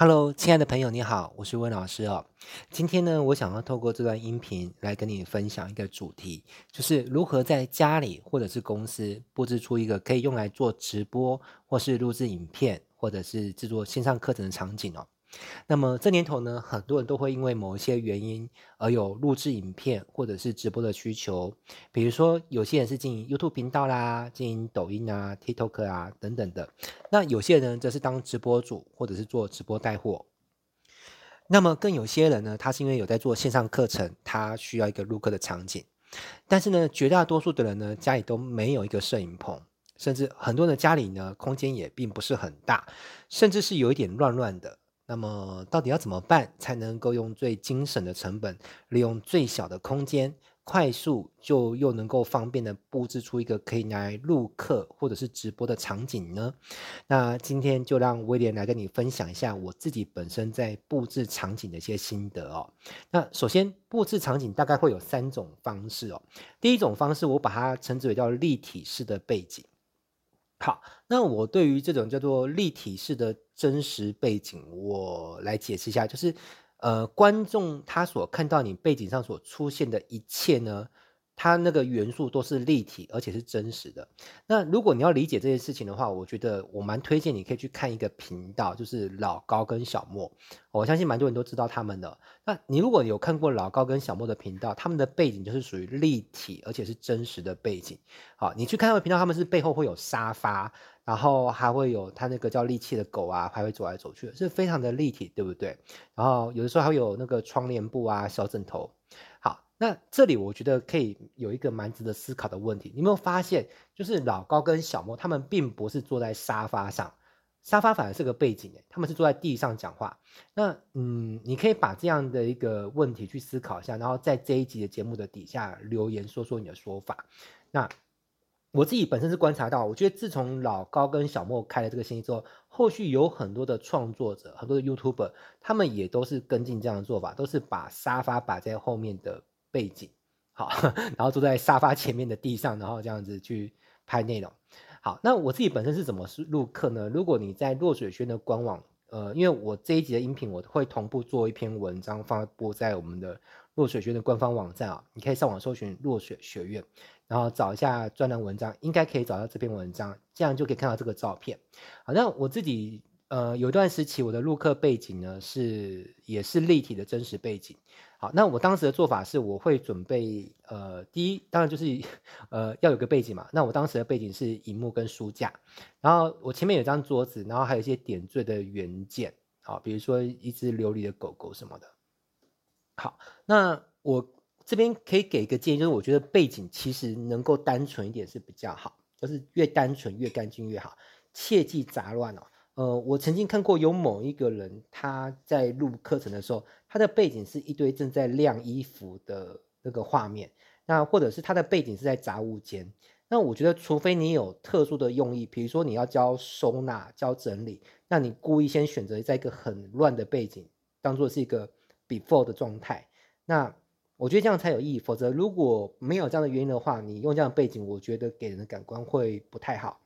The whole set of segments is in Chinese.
Hello，亲爱的朋友，你好，我是温老师哦。今天呢，我想要透过这段音频来跟你分享一个主题，就是如何在家里或者是公司布置出一个可以用来做直播，或是录制影片，或者是制作线上课程的场景哦。那么这年头呢，很多人都会因为某一些原因而有录制影片或者是直播的需求。比如说，有些人是经营 YouTube 频道啦，经营抖音啊、TikTok 啊等等的。那有些人则是当直播主，或者是做直播带货。那么更有些人呢，他是因为有在做线上课程，他需要一个录课的场景。但是呢，绝大多数的人呢，家里都没有一个摄影棚，甚至很多人家里呢，空间也并不是很大，甚至是有一点乱乱的。那么到底要怎么办才能够用最精省的成本，利用最小的空间，快速就又能够方便的布置出一个可以来录课或者是直播的场景呢？那今天就让威廉来跟你分享一下我自己本身在布置场景的一些心得哦。那首先布置场景大概会有三种方式哦。第一种方式我把它称之为叫立体式的背景。好，那我对于这种叫做立体式的真实背景，我来解释一下，就是，呃，观众他所看到你背景上所出现的一切呢，它那个元素都是立体，而且是真实的。那如果你要理解这件事情的话，我觉得我蛮推荐你可以去看一个频道，就是老高跟小莫。我相信蛮多人都知道他们的。那你如果有看过老高跟小莫的频道，他们的背景就是属于立体，而且是真实的背景。好，你去看他们频道，他们是背后会有沙发，然后还会有他那个叫利器的狗啊，还会走来走去，是非常的立体，对不对？然后有的时候还会有那个窗帘布啊，小枕头。好那这里我觉得可以有一个蛮值得思考的问题，你有没有发现，就是老高跟小莫他们并不是坐在沙发上，沙发反而是个背景诶，他们是坐在地上讲话。那嗯，你可以把这样的一个问题去思考一下，然后在这一集的节目的底下留言说说你的说法。那我自己本身是观察到，我觉得自从老高跟小莫开了这个生意之后，后续有很多的创作者，很多的 YouTuber，他们也都是跟进这样的做法，都是把沙发摆在后面的。背景好，然后坐在沙发前面的地上，然后这样子去拍内容。好，那我自己本身是怎么录课呢？如果你在落水轩的官网，呃，因为我这一集的音频我会同步做一篇文章放播在我们的落水轩的官方网站啊，你可以上网搜寻落水学院，然后找一下专栏文章，应该可以找到这篇文章，这样就可以看到这个照片。好，那我自己呃有段时期我的录课背景呢是也是立体的真实背景。好，那我当时的做法是，我会准备，呃，第一，当然就是，呃，要有个背景嘛。那我当时的背景是荧幕跟书架，然后我前面有张桌子，然后还有一些点缀的元件，好，比如说一只琉璃的狗狗什么的。好，那我这边可以给一个建议，就是我觉得背景其实能够单纯一点是比较好，就是越单纯越干净越好，切忌杂乱哦。呃，我曾经看过有某一个人，他在录课程的时候，他的背景是一堆正在晾衣服的那个画面，那或者是他的背景是在杂物间。那我觉得，除非你有特殊的用意，比如说你要教收纳、教整理，那你故意先选择在一个很乱的背景，当做是一个 before 的状态，那我觉得这样才有意义。否则如果没有这样的原因的话，你用这样的背景，我觉得给人的感官会不太好。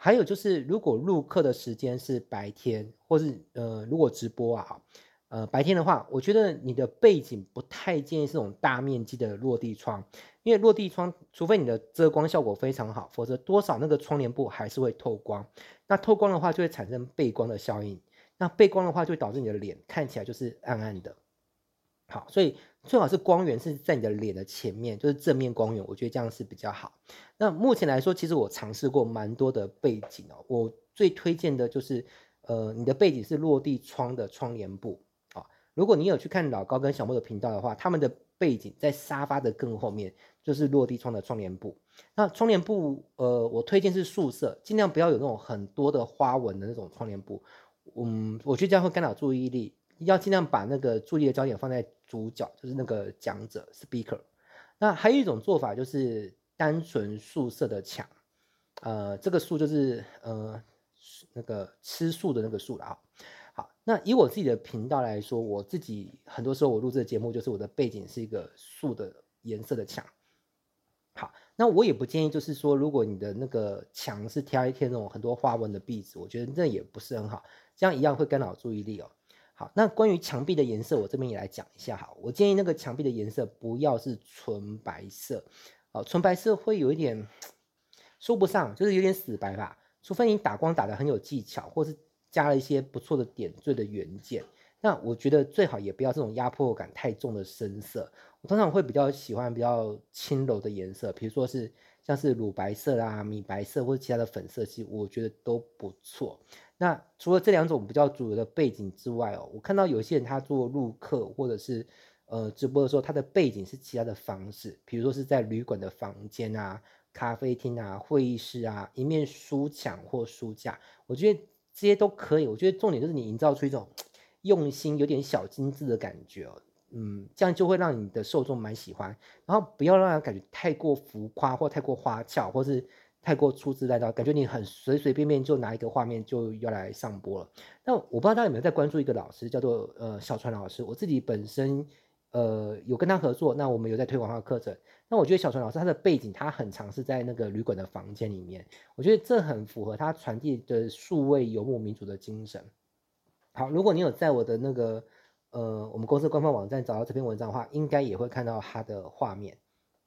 还有就是，如果录课的时间是白天，或是呃，如果直播啊，呃，白天的话，我觉得你的背景不太建议是这种大面积的落地窗，因为落地窗，除非你的遮光效果非常好，否则多少那个窗帘布还是会透光。那透光的话，就会产生背光的效应。那背光的话，就会导致你的脸看起来就是暗暗的。好，所以最好是光源是在你的脸的前面，就是正面光源，我觉得这样是比较好。那目前来说，其实我尝试过蛮多的背景哦，我最推荐的就是，呃，你的背景是落地窗的窗帘布啊。如果你有去看老高跟小莫的频道的话，他们的背景在沙发的更后面，就是落地窗的窗帘布。那窗帘布，呃，我推荐是素色，尽量不要有那种很多的花纹的那种窗帘布。嗯，我觉得这样会干扰注意力。要尽量把那个注意的焦点放在主角，就是那个讲者 speaker。那还有一种做法就是单纯素色的墙，呃，这个素就是呃那个吃素的那个素了啊。好，那以我自己的频道来说，我自己很多时候我录制的节目就是我的背景是一个素的颜色的墙。好，那我也不建议就是说，如果你的那个墙是贴一贴那种很多花纹的壁纸，我觉得那也不是很好，这样一样会干扰注意力哦。好，那关于墙壁的颜色，我这边也来讲一下。好，我建议那个墙壁的颜色不要是纯白色，哦，纯白色会有一点说不上，就是有点死白吧。除非你打光打得很有技巧，或是加了一些不错的点缀的元件。那我觉得最好也不要这种压迫感太重的深色。我通常会比较喜欢比较轻柔的颜色，比如说是像是乳白色啊、米白色或者其他的粉色系，我觉得都不错。那除了这两种比较主流的背景之外哦，我看到有些人他做录客或者是呃直播的时候，他的背景是其他的方式，比如说是在旅馆的房间啊、咖啡厅啊、会议室啊，一面书墙或书架，我觉得这些都可以。我觉得重点就是你营造出一种用心、有点小精致的感觉哦，嗯，这样就会让你的受众蛮喜欢。然后不要让人感觉太过浮夸或太过花俏，或是。太过粗制滥造，感觉你很随随便便就拿一个画面就要来上播了。那我不知道大家有没有在关注一个老师，叫做呃小川老师。我自己本身呃有跟他合作，那我们有在推广他的课程。那我觉得小川老师他的背景，他很常是在那个旅馆的房间里面，我觉得这很符合他传递的数位游牧民族的精神。好，如果你有在我的那个呃我们公司官方网站找到这篇文章的话，应该也会看到他的画面。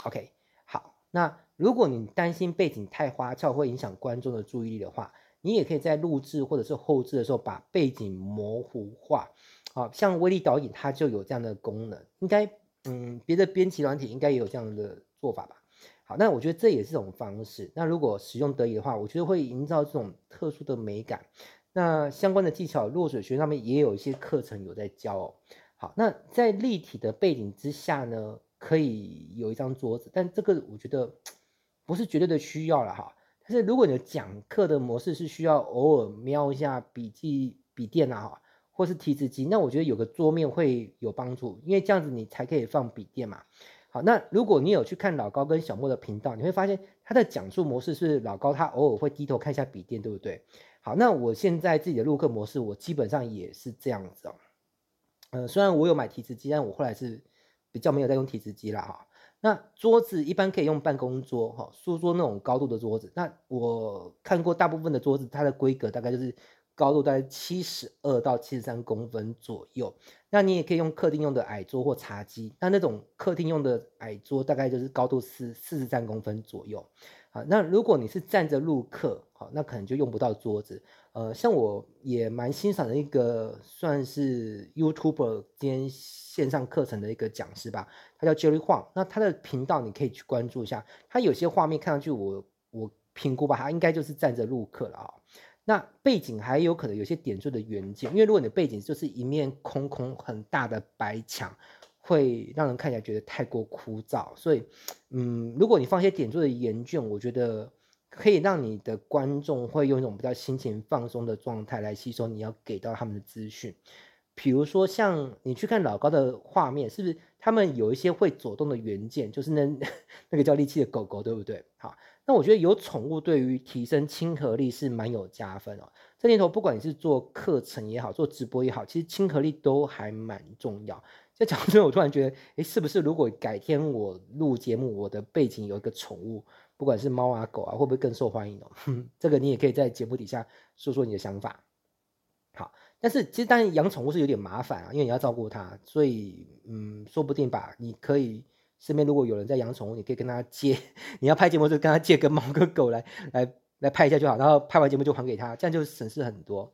OK，好，那。如果你担心背景太花俏会影响观众的注意力的话，你也可以在录制或者是后置的时候把背景模糊化。好，像威力导演他就有这样的功能，应该嗯别的编辑软体应该也有这样的做法吧。好，那我觉得这也是一种方式。那如果使用得宜的话，我觉得会营造这种特殊的美感。那相关的技巧，落水学上面也有一些课程有在教哦。好，那在立体的背景之下呢，可以有一张桌子，但这个我觉得。不是绝对的需要了哈，但是如果你的讲课的模式是需要偶尔瞄一下笔记笔电啊哈，或是提词机，那我觉得有个桌面会有帮助，因为这样子你才可以放笔电嘛。好，那如果你有去看老高跟小莫的频道，你会发现他的讲述模式是老高他偶尔会低头看一下笔电，对不对？好，那我现在自己的录课模式，我基本上也是这样子哦。嗯、虽然我有买提词机，但我后来是比较没有在用提词机了哈。那桌子一般可以用办公桌，哈，书桌那种高度的桌子。那我看过大部分的桌子，它的规格大概就是高度大概七十二到七十三公分左右。那你也可以用客厅用的矮桌或茶几。那那种客厅用的矮桌大概就是高度是四十三公分左右。好，那如果你是站着录课，好，那可能就用不到桌子。呃，像我也蛮欣赏的一个算是 YouTuber 兼线上课程的一个讲师吧，他叫 Jerry Huang。那他的频道你可以去关注一下，他有些画面看上去我我评估吧，他应该就是站着录课了啊。那背景还有可能有些点缀的元件，因为如果你的背景就是一面空空很大的白墙。会让人看起来觉得太过枯燥，所以，嗯，如果你放一些点缀的元件，我觉得可以让你的观众会用一种比较心情放松的状态来吸收你要给到他们的资讯。比如说，像你去看老高的画面，是不是他们有一些会走动的元件，就是那 那个叫力气的狗狗，对不对？好，那我觉得有宠物对于提升亲和力是蛮有加分哦。这年头，不管你是做课程也好，做直播也好，其实亲和力都还蛮重要。在讲之后，我突然觉得，哎，是不是如果改天我录节目，我的背景有一个宠物，不管是猫啊狗啊，会不会更受欢迎哦？这个你也可以在节目底下说说你的想法。好，但是其实当然养宠物是有点麻烦啊，因为你要照顾它，所以嗯，说不定吧。你可以身边如果有人在养宠物，你可以跟他借，你要拍节目就跟他借个猫跟狗来来来拍一下就好，然后拍完节目就还给他，这样就省事很多。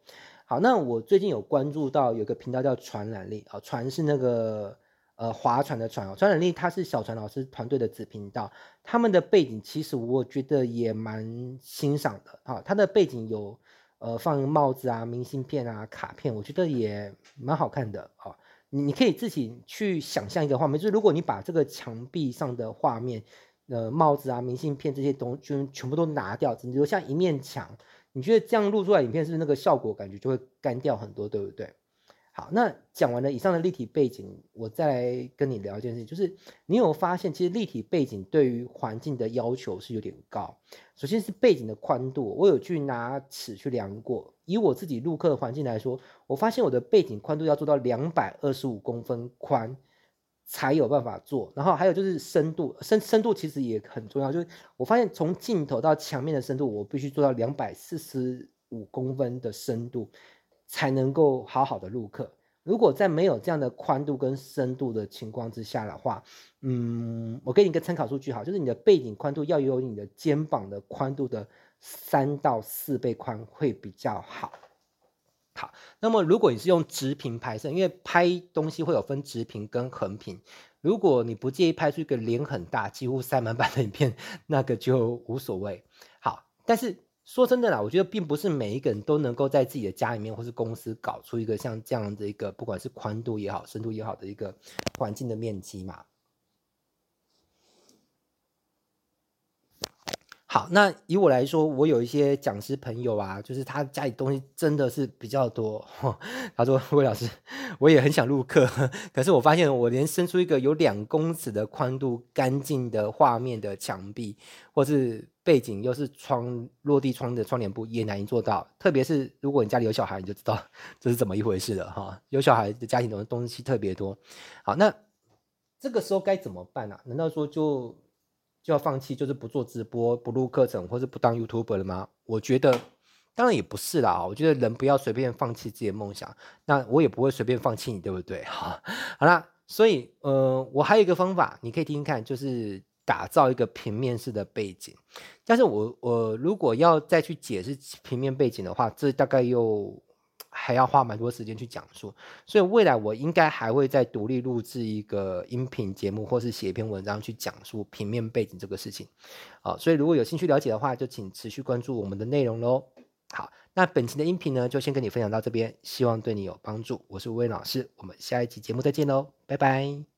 好，那我最近有关注到有个频道叫传染力啊，传是那个呃划船的船哦，传染力它是小船老师团队的子频道，他们的背景其实我觉得也蛮欣赏的啊，他的背景有呃放帽子啊、明信片啊、卡片，我觉得也蛮好看的啊，你你可以自己去想象一个画面，就是如果你把这个墙壁上的画面，呃帽子啊、明信片这些东西就全部都拿掉，只留下一面墙。你觉得这样录出来影片是那个效果感觉就会干掉很多，对不对？好，那讲完了以上的立体背景，我再来跟你聊一件事情，就是你有发现其实立体背景对于环境的要求是有点高。首先是背景的宽度，我有去拿尺去量过，以我自己录课的环境来说，我发现我的背景宽度要做到两百二十五公分宽。才有办法做，然后还有就是深度，深深度其实也很重要。就是我发现从镜头到墙面的深度，我必须做到两百四十五公分的深度，才能够好好的录课。如果在没有这样的宽度跟深度的情况之下的话，嗯，我给你一个参考数据哈，就是你的背景宽度要有你的肩膀的宽度的三到四倍宽会比较好。好，那么如果你是用直屏拍摄，因为拍东西会有分直屏跟横屏，如果你不介意拍出一个脸很大、几乎塞满版的影片，那个就无所谓。好，但是。说真的啦，我觉得并不是每一个人都能够在自己的家里面或是公司搞出一个像这样的一个，不管是宽度也好、深度也好的一个环境的面积嘛。好，那以我来说，我有一些讲师朋友啊，就是他家里东西真的是比较多。他说：“魏老师，我也很想录课，可是我发现我连伸出一个有两公尺的宽度、干净的画面的墙壁，或是背景又是窗落地窗的窗帘布，也难以做到。特别是如果你家里有小孩，你就知道这是怎么一回事了哈。有小孩的家庭，的东西特别多。好，那这个时候该怎么办呢、啊？难道说就？”就要放弃，就是不做直播、不录课程，或是不当 YouTuber 了吗？我觉得，当然也不是啦。我觉得人不要随便放弃自己的梦想，那我也不会随便放弃你，对不对？好，好啦，所以呃，我还有一个方法，你可以听听看，就是打造一个平面式的背景。但是我我如果要再去解释平面背景的话，这大概又。还要花蛮多时间去讲述，所以未来我应该还会再独立录制一个音频节目，或是写一篇文章去讲述平面背景这个事情。好，所以如果有兴趣了解的话，就请持续关注我们的内容喽。好，那本期的音频呢，就先跟你分享到这边，希望对你有帮助。我是吴伟老师，我们下一期节目再见喽，拜拜。